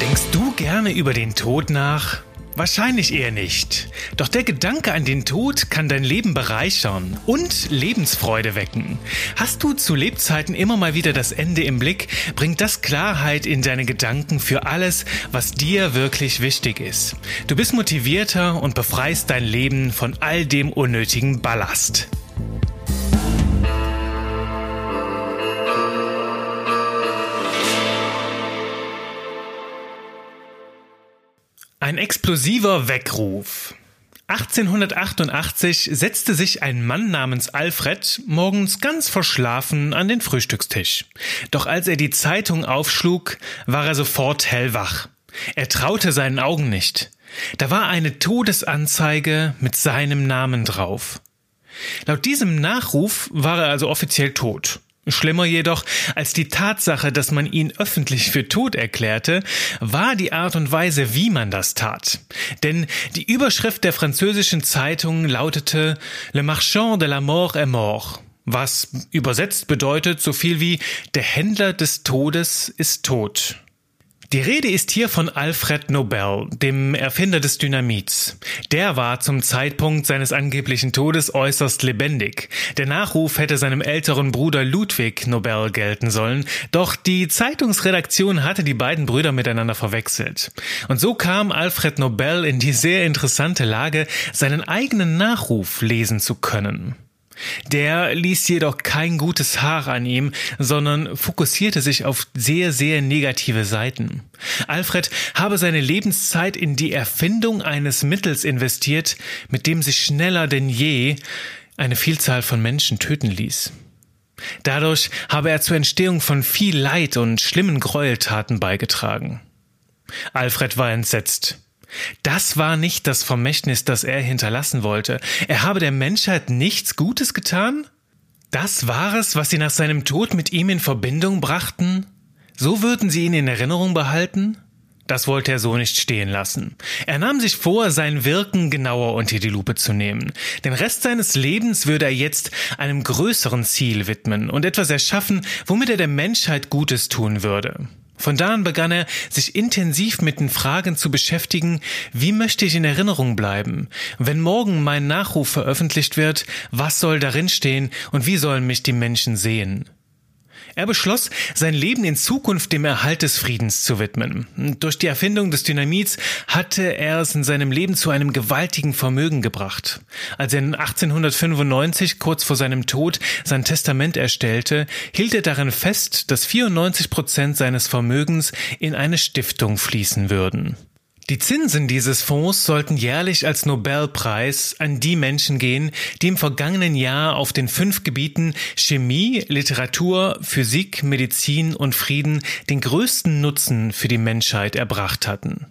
Denkst du gerne über den Tod nach? Wahrscheinlich eher nicht. Doch der Gedanke an den Tod kann dein Leben bereichern und Lebensfreude wecken. Hast du zu Lebzeiten immer mal wieder das Ende im Blick, bringt das Klarheit in deine Gedanken für alles, was dir wirklich wichtig ist. Du bist motivierter und befreist dein Leben von all dem unnötigen Ballast. Ein explosiver Weckruf. 1888 setzte sich ein Mann namens Alfred morgens ganz verschlafen an den Frühstückstisch. Doch als er die Zeitung aufschlug, war er sofort hellwach. Er traute seinen Augen nicht. Da war eine Todesanzeige mit seinem Namen drauf. Laut diesem Nachruf war er also offiziell tot. Schlimmer jedoch als die Tatsache, dass man ihn öffentlich für tot erklärte, war die Art und Weise, wie man das tat. Denn die Überschrift der französischen Zeitung lautete Le Marchand de la Mort est mort, was übersetzt bedeutet so viel wie Der Händler des Todes ist tot. Die Rede ist hier von Alfred Nobel, dem Erfinder des Dynamits. Der war zum Zeitpunkt seines angeblichen Todes äußerst lebendig. Der Nachruf hätte seinem älteren Bruder Ludwig Nobel gelten sollen, doch die Zeitungsredaktion hatte die beiden Brüder miteinander verwechselt. Und so kam Alfred Nobel in die sehr interessante Lage, seinen eigenen Nachruf lesen zu können. Der ließ jedoch kein gutes Haar an ihm, sondern fokussierte sich auf sehr, sehr negative Seiten. Alfred habe seine Lebenszeit in die Erfindung eines Mittels investiert, mit dem sich schneller denn je eine Vielzahl von Menschen töten ließ. Dadurch habe er zur Entstehung von viel Leid und schlimmen Gräueltaten beigetragen. Alfred war entsetzt. Das war nicht das Vermächtnis, das er hinterlassen wollte. Er habe der Menschheit nichts Gutes getan? Das war es, was sie nach seinem Tod mit ihm in Verbindung brachten? So würden sie ihn in Erinnerung behalten? Das wollte er so nicht stehen lassen. Er nahm sich vor, sein Wirken genauer unter die Lupe zu nehmen. Den Rest seines Lebens würde er jetzt einem größeren Ziel widmen und etwas erschaffen, womit er der Menschheit Gutes tun würde. Von da an begann er, sich intensiv mit den Fragen zu beschäftigen, wie möchte ich in Erinnerung bleiben? Wenn morgen mein Nachruf veröffentlicht wird, was soll darin stehen und wie sollen mich die Menschen sehen? Er beschloss, sein Leben in Zukunft dem Erhalt des Friedens zu widmen. Durch die Erfindung des Dynamits hatte er es in seinem Leben zu einem gewaltigen Vermögen gebracht. Als er 1895, kurz vor seinem Tod, sein Testament erstellte, hielt er darin fest, dass 94 Prozent seines Vermögens in eine Stiftung fließen würden. Die Zinsen dieses Fonds sollten jährlich als Nobelpreis an die Menschen gehen, die im vergangenen Jahr auf den fünf Gebieten Chemie, Literatur, Physik, Medizin und Frieden den größten Nutzen für die Menschheit erbracht hatten.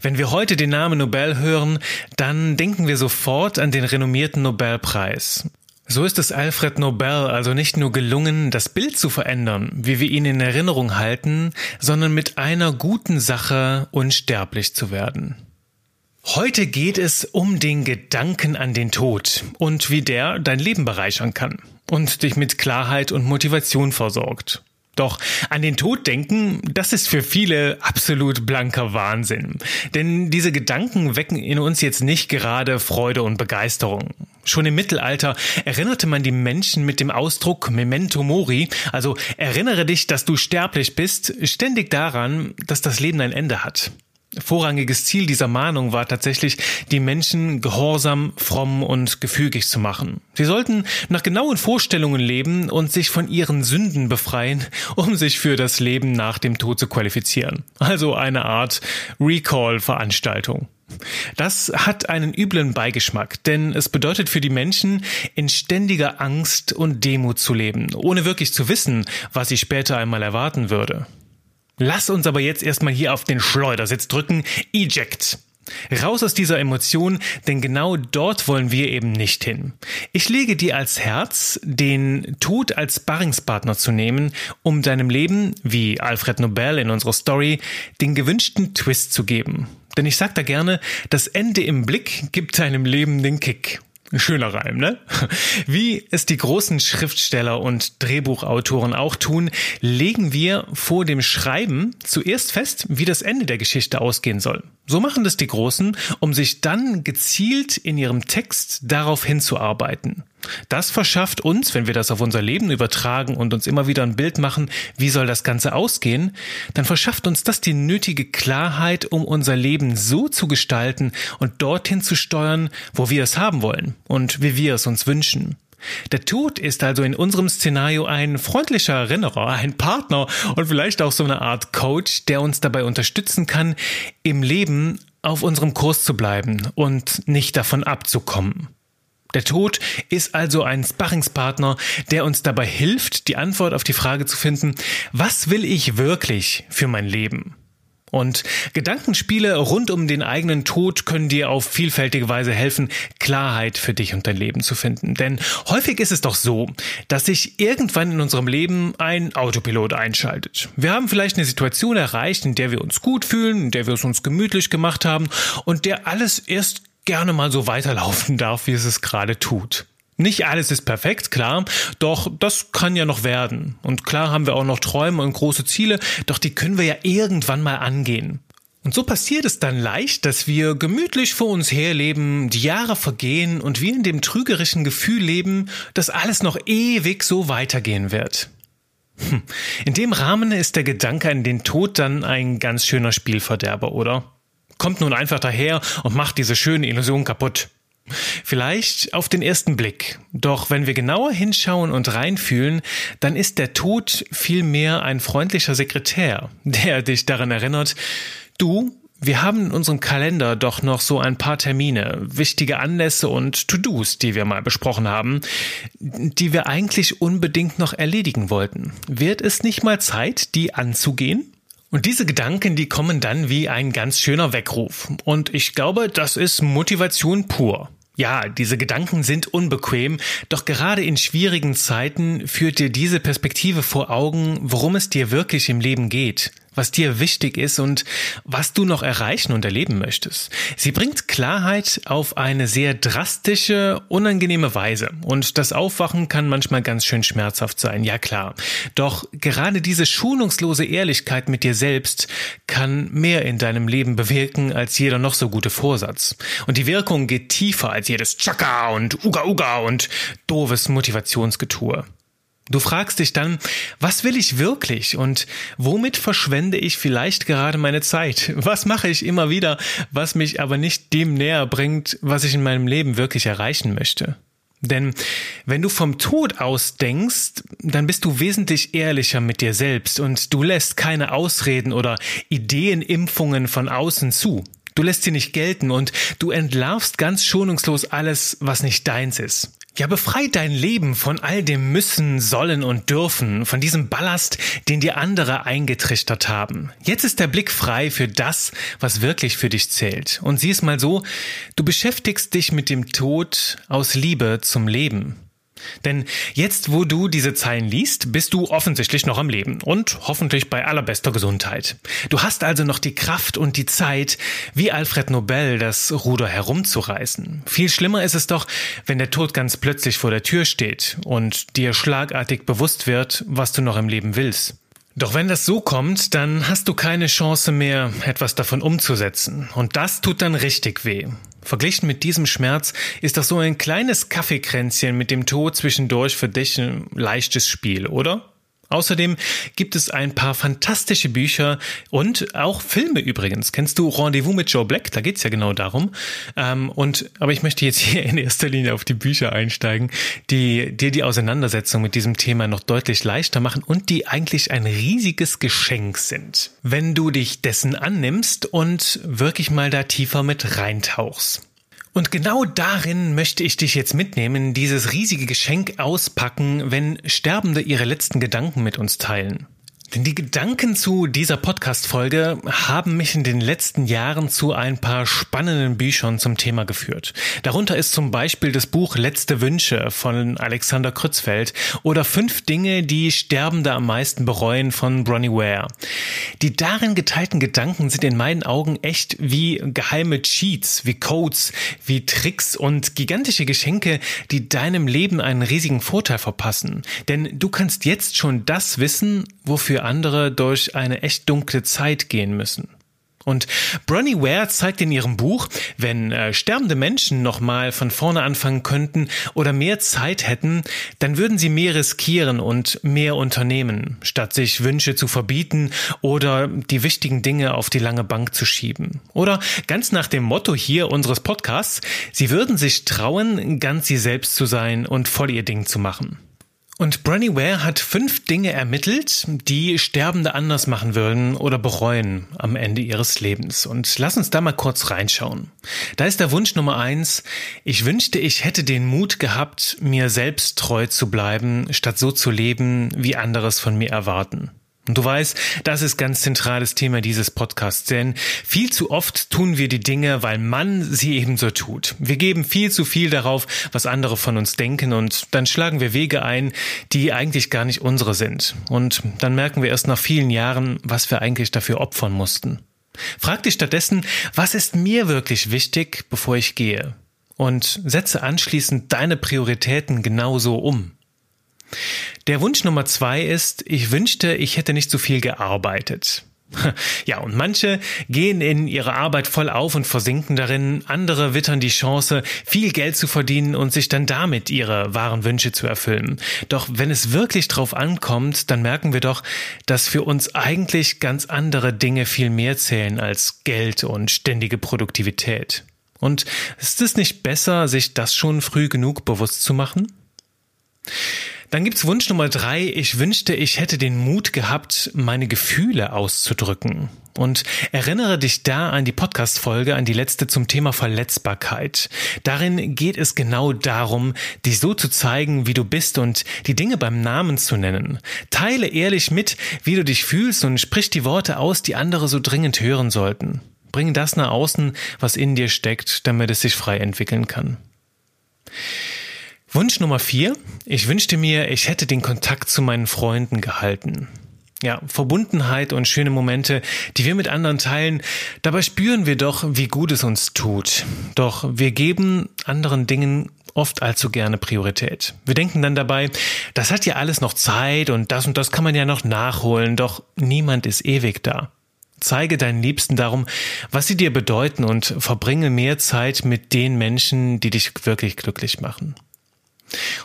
Wenn wir heute den Namen Nobel hören, dann denken wir sofort an den renommierten Nobelpreis. So ist es Alfred Nobel also nicht nur gelungen, das Bild zu verändern, wie wir ihn in Erinnerung halten, sondern mit einer guten Sache unsterblich zu werden. Heute geht es um den Gedanken an den Tod und wie der dein Leben bereichern kann und dich mit Klarheit und Motivation versorgt. Doch an den Tod denken, das ist für viele absolut blanker Wahnsinn. Denn diese Gedanken wecken in uns jetzt nicht gerade Freude und Begeisterung. Schon im Mittelalter erinnerte man die Menschen mit dem Ausdruck Memento Mori, also erinnere dich, dass du sterblich bist, ständig daran, dass das Leben ein Ende hat. Vorrangiges Ziel dieser Mahnung war tatsächlich, die Menschen gehorsam, fromm und gefügig zu machen. Sie sollten nach genauen Vorstellungen leben und sich von ihren Sünden befreien, um sich für das Leben nach dem Tod zu qualifizieren. Also eine Art Recall-Veranstaltung. Das hat einen üblen Beigeschmack, denn es bedeutet für die Menschen, in ständiger Angst und Demut zu leben, ohne wirklich zu wissen, was sie später einmal erwarten würde. Lass uns aber jetzt erstmal hier auf den Schleudersitz drücken. Eject. Raus aus dieser Emotion, denn genau dort wollen wir eben nicht hin. Ich lege dir als Herz, den Tod als Barringspartner zu nehmen, um deinem Leben, wie Alfred Nobel in unserer Story, den gewünschten Twist zu geben. Denn ich sag da gerne, das Ende im Blick gibt deinem Leben den Kick. Schöner Reim, ne? Wie es die großen Schriftsteller und Drehbuchautoren auch tun, legen wir vor dem Schreiben zuerst fest, wie das Ende der Geschichte ausgehen soll. So machen das die Großen, um sich dann gezielt in ihrem Text darauf hinzuarbeiten. Das verschafft uns, wenn wir das auf unser Leben übertragen und uns immer wieder ein Bild machen, wie soll das Ganze ausgehen, dann verschafft uns das die nötige Klarheit, um unser Leben so zu gestalten und dorthin zu steuern, wo wir es haben wollen und wie wir es uns wünschen. Der Tod ist also in unserem Szenario ein freundlicher Erinnerer, ein Partner und vielleicht auch so eine Art Coach, der uns dabei unterstützen kann, im Leben auf unserem Kurs zu bleiben und nicht davon abzukommen. Der Tod ist also ein Sparringspartner, der uns dabei hilft, die Antwort auf die Frage zu finden, was will ich wirklich für mein Leben? Und Gedankenspiele rund um den eigenen Tod können dir auf vielfältige Weise helfen, Klarheit für dich und dein Leben zu finden. Denn häufig ist es doch so, dass sich irgendwann in unserem Leben ein Autopilot einschaltet. Wir haben vielleicht eine Situation erreicht, in der wir uns gut fühlen, in der wir es uns gemütlich gemacht haben und der alles erst gerne mal so weiterlaufen darf, wie es es gerade tut. Nicht alles ist perfekt, klar, doch das kann ja noch werden. Und klar haben wir auch noch Träume und große Ziele, doch die können wir ja irgendwann mal angehen. Und so passiert es dann leicht, dass wir gemütlich vor uns herleben, die Jahre vergehen und wir in dem trügerischen Gefühl leben, dass alles noch ewig so weitergehen wird. Hm. In dem Rahmen ist der Gedanke an den Tod dann ein ganz schöner Spielverderber, oder? Kommt nun einfach daher und macht diese schöne Illusion kaputt. Vielleicht auf den ersten Blick. Doch wenn wir genauer hinschauen und reinfühlen, dann ist der Tod vielmehr ein freundlicher Sekretär, der dich daran erinnert, du, wir haben in unserem Kalender doch noch so ein paar Termine, wichtige Anlässe und To-Dos, die wir mal besprochen haben, die wir eigentlich unbedingt noch erledigen wollten. Wird es nicht mal Zeit, die anzugehen? Und diese Gedanken, die kommen dann wie ein ganz schöner Weckruf. Und ich glaube, das ist Motivation pur. Ja, diese Gedanken sind unbequem, doch gerade in schwierigen Zeiten führt dir diese Perspektive vor Augen, worum es dir wirklich im Leben geht was dir wichtig ist und was du noch erreichen und erleben möchtest. Sie bringt Klarheit auf eine sehr drastische, unangenehme Weise. Und das Aufwachen kann manchmal ganz schön schmerzhaft sein, ja klar. Doch gerade diese schonungslose Ehrlichkeit mit dir selbst kann mehr in deinem Leben bewirken als jeder noch so gute Vorsatz. Und die Wirkung geht tiefer als jedes Chaka und Uga Uga und doofes Motivationsgetue. Du fragst dich dann, was will ich wirklich und womit verschwende ich vielleicht gerade meine Zeit? Was mache ich immer wieder, was mich aber nicht dem näher bringt, was ich in meinem Leben wirklich erreichen möchte? Denn wenn du vom Tod aus denkst, dann bist du wesentlich ehrlicher mit dir selbst und du lässt keine Ausreden oder Ideenimpfungen von außen zu. Du lässt sie nicht gelten und du entlarvst ganz schonungslos alles, was nicht deins ist. Ja, befrei dein Leben von all dem Müssen, Sollen und Dürfen, von diesem Ballast, den dir andere eingetrichtert haben. Jetzt ist der Blick frei für das, was wirklich für dich zählt. Und sieh es mal so, du beschäftigst dich mit dem Tod aus Liebe zum Leben. Denn jetzt, wo du diese Zeilen liest, bist du offensichtlich noch am Leben und hoffentlich bei allerbester Gesundheit. Du hast also noch die Kraft und die Zeit, wie Alfred Nobel das Ruder herumzureißen. Viel schlimmer ist es doch, wenn der Tod ganz plötzlich vor der Tür steht und dir schlagartig bewusst wird, was du noch im Leben willst. Doch wenn das so kommt, dann hast du keine Chance mehr, etwas davon umzusetzen. Und das tut dann richtig weh. Verglichen mit diesem Schmerz ist doch so ein kleines Kaffeekränzchen mit dem Tod zwischendurch für dich ein leichtes Spiel, oder? Außerdem gibt es ein paar fantastische Bücher und auch Filme übrigens. Kennst du Rendezvous mit Joe Black? Da geht's ja genau darum. Ähm, und aber ich möchte jetzt hier in erster Linie auf die Bücher einsteigen, die dir die Auseinandersetzung mit diesem Thema noch deutlich leichter machen und die eigentlich ein riesiges Geschenk sind, wenn du dich dessen annimmst und wirklich mal da tiefer mit reintauchst. Und genau darin möchte ich dich jetzt mitnehmen, dieses riesige Geschenk auspacken, wenn Sterbende ihre letzten Gedanken mit uns teilen. Denn die Gedanken zu dieser Podcast-Folge haben mich in den letzten Jahren zu ein paar spannenden Büchern zum Thema geführt. Darunter ist zum Beispiel das Buch Letzte Wünsche von Alexander Krützfeld oder Fünf Dinge, die Sterbende am meisten bereuen von Bronnie Ware. Die darin geteilten Gedanken sind in meinen Augen echt wie geheime Cheats, wie Codes, wie Tricks und gigantische Geschenke, die deinem Leben einen riesigen Vorteil verpassen. Denn du kannst jetzt schon das wissen, wofür andere durch eine echt dunkle Zeit gehen müssen. Und Bronnie Ware zeigt in ihrem Buch, wenn äh, sterbende Menschen nochmal von vorne anfangen könnten oder mehr Zeit hätten, dann würden sie mehr riskieren und mehr unternehmen, statt sich Wünsche zu verbieten oder die wichtigen Dinge auf die lange Bank zu schieben. Oder ganz nach dem Motto hier unseres Podcasts, sie würden sich trauen, ganz sie selbst zu sein und voll ihr Ding zu machen. Und Bronnie Ware hat fünf Dinge ermittelt, die Sterbende anders machen würden oder bereuen am Ende ihres Lebens. Und lass uns da mal kurz reinschauen. Da ist der Wunsch Nummer eins. Ich wünschte, ich hätte den Mut gehabt, mir selbst treu zu bleiben, statt so zu leben, wie anderes von mir erwarten. Und du weißt, das ist ganz zentrales Thema dieses Podcasts, denn viel zu oft tun wir die Dinge, weil man sie ebenso tut. Wir geben viel zu viel darauf, was andere von uns denken und dann schlagen wir Wege ein, die eigentlich gar nicht unsere sind. Und dann merken wir erst nach vielen Jahren, was wir eigentlich dafür opfern mussten. Frag dich stattdessen, was ist mir wirklich wichtig, bevor ich gehe? Und setze anschließend deine Prioritäten genauso um. Der Wunsch Nummer zwei ist, ich wünschte, ich hätte nicht so viel gearbeitet. Ja, und manche gehen in ihre Arbeit voll auf und versinken darin, andere wittern die Chance, viel Geld zu verdienen und sich dann damit ihre wahren Wünsche zu erfüllen. Doch wenn es wirklich drauf ankommt, dann merken wir doch, dass für uns eigentlich ganz andere Dinge viel mehr zählen als Geld und ständige Produktivität. Und ist es nicht besser, sich das schon früh genug bewusst zu machen? Dann gibt's Wunsch Nummer drei. Ich wünschte, ich hätte den Mut gehabt, meine Gefühle auszudrücken. Und erinnere dich da an die Podcast-Folge, an die letzte zum Thema Verletzbarkeit. Darin geht es genau darum, dich so zu zeigen, wie du bist und die Dinge beim Namen zu nennen. Teile ehrlich mit, wie du dich fühlst und sprich die Worte aus, die andere so dringend hören sollten. Bring das nach außen, was in dir steckt, damit es sich frei entwickeln kann. Wunsch Nummer vier. Ich wünschte mir, ich hätte den Kontakt zu meinen Freunden gehalten. Ja, Verbundenheit und schöne Momente, die wir mit anderen teilen, dabei spüren wir doch, wie gut es uns tut. Doch wir geben anderen Dingen oft allzu gerne Priorität. Wir denken dann dabei, das hat ja alles noch Zeit und das und das kann man ja noch nachholen, doch niemand ist ewig da. Zeige deinen Liebsten darum, was sie dir bedeuten und verbringe mehr Zeit mit den Menschen, die dich wirklich glücklich machen.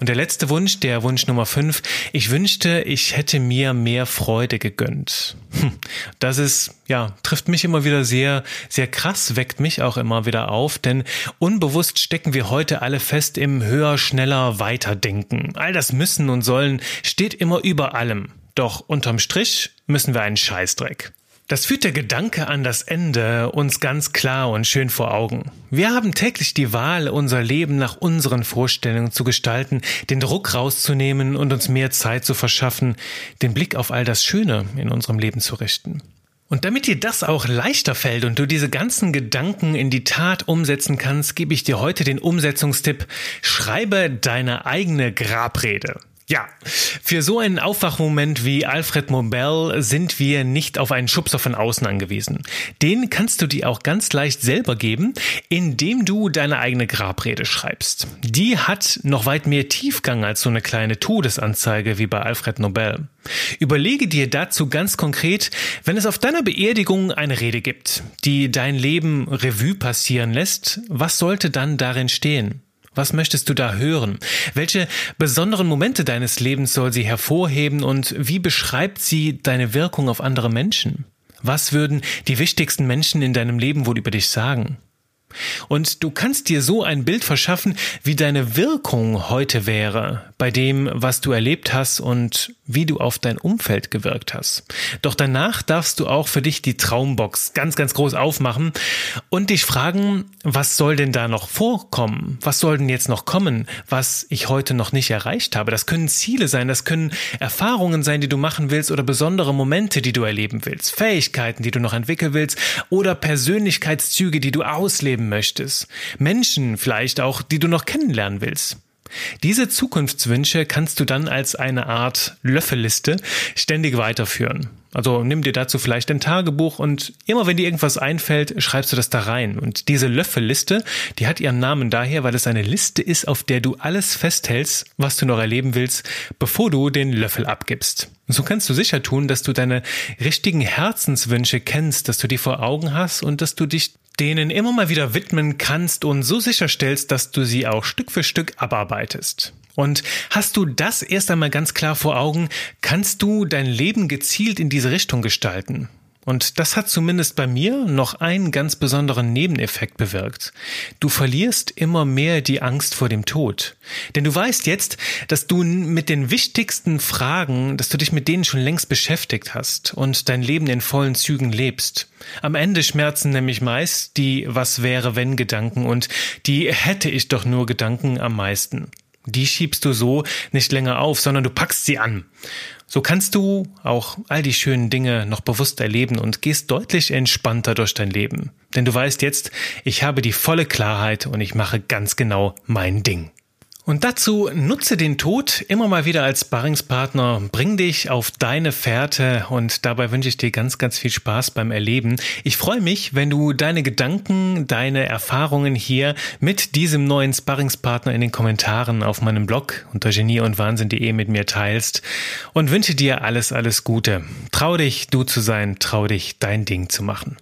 Und der letzte Wunsch, der Wunsch Nummer fünf, ich wünschte, ich hätte mir mehr Freude gegönnt. Hm, das ist, ja, trifft mich immer wieder sehr, sehr krass, weckt mich auch immer wieder auf, denn unbewusst stecken wir heute alle fest im höher, schneller, weiterdenken. All das müssen und sollen steht immer über allem. Doch unterm Strich müssen wir einen Scheißdreck. Das führt der Gedanke an das Ende uns ganz klar und schön vor Augen. Wir haben täglich die Wahl, unser Leben nach unseren Vorstellungen zu gestalten, den Druck rauszunehmen und uns mehr Zeit zu verschaffen, den Blick auf all das Schöne in unserem Leben zu richten. Und damit dir das auch leichter fällt und du diese ganzen Gedanken in die Tat umsetzen kannst, gebe ich dir heute den Umsetzungstipp, schreibe deine eigene Grabrede. Ja, für so einen Aufwachmoment wie Alfred Nobel sind wir nicht auf einen Schubser von außen angewiesen. Den kannst du dir auch ganz leicht selber geben, indem du deine eigene Grabrede schreibst. Die hat noch weit mehr Tiefgang als so eine kleine Todesanzeige wie bei Alfred Nobel. Überlege dir dazu ganz konkret, wenn es auf deiner Beerdigung eine Rede gibt, die dein Leben Revue passieren lässt, was sollte dann darin stehen? Was möchtest du da hören? Welche besonderen Momente deines Lebens soll sie hervorheben und wie beschreibt sie deine Wirkung auf andere Menschen? Was würden die wichtigsten Menschen in deinem Leben wohl über dich sagen? Und du kannst dir so ein Bild verschaffen, wie deine Wirkung heute wäre bei dem, was du erlebt hast und wie du auf dein Umfeld gewirkt hast. Doch danach darfst du auch für dich die Traumbox ganz, ganz groß aufmachen und dich fragen, was soll denn da noch vorkommen? Was soll denn jetzt noch kommen, was ich heute noch nicht erreicht habe? Das können Ziele sein, das können Erfahrungen sein, die du machen willst oder besondere Momente, die du erleben willst, Fähigkeiten, die du noch entwickeln willst oder Persönlichkeitszüge, die du ausleben möchtest. Menschen vielleicht auch, die du noch kennenlernen willst. Diese Zukunftswünsche kannst du dann als eine Art Löffelliste ständig weiterführen. Also nimm dir dazu vielleicht ein Tagebuch und immer wenn dir irgendwas einfällt, schreibst du das da rein. Und diese Löffelliste, die hat ihren Namen daher, weil es eine Liste ist, auf der du alles festhältst, was du noch erleben willst, bevor du den Löffel abgibst. So kannst du sicher tun, dass du deine richtigen Herzenswünsche kennst, dass du die vor Augen hast und dass du dich denen immer mal wieder widmen kannst und so sicherstellst, dass du sie auch Stück für Stück abarbeitest. Und hast du das erst einmal ganz klar vor Augen, kannst du dein Leben gezielt in diese Richtung gestalten. Und das hat zumindest bei mir noch einen ganz besonderen Nebeneffekt bewirkt. Du verlierst immer mehr die Angst vor dem Tod. Denn du weißt jetzt, dass du mit den wichtigsten Fragen, dass du dich mit denen schon längst beschäftigt hast und dein Leben in vollen Zügen lebst. Am Ende schmerzen nämlich meist die Was wäre wenn Gedanken und die hätte ich doch nur Gedanken am meisten. Die schiebst du so nicht länger auf, sondern du packst sie an. So kannst du auch all die schönen Dinge noch bewusst erleben und gehst deutlich entspannter durch dein Leben. Denn du weißt jetzt, ich habe die volle Klarheit und ich mache ganz genau mein Ding. Und dazu nutze den Tod immer mal wieder als Sparringspartner, bring dich auf deine Fährte und dabei wünsche ich dir ganz, ganz viel Spaß beim Erleben. Ich freue mich, wenn du deine Gedanken, deine Erfahrungen hier mit diesem neuen Sparringspartner in den Kommentaren auf meinem Blog unter genieundwahnsinn.de mit mir teilst und wünsche dir alles, alles Gute. Trau dich, du zu sein, trau dich, dein Ding zu machen.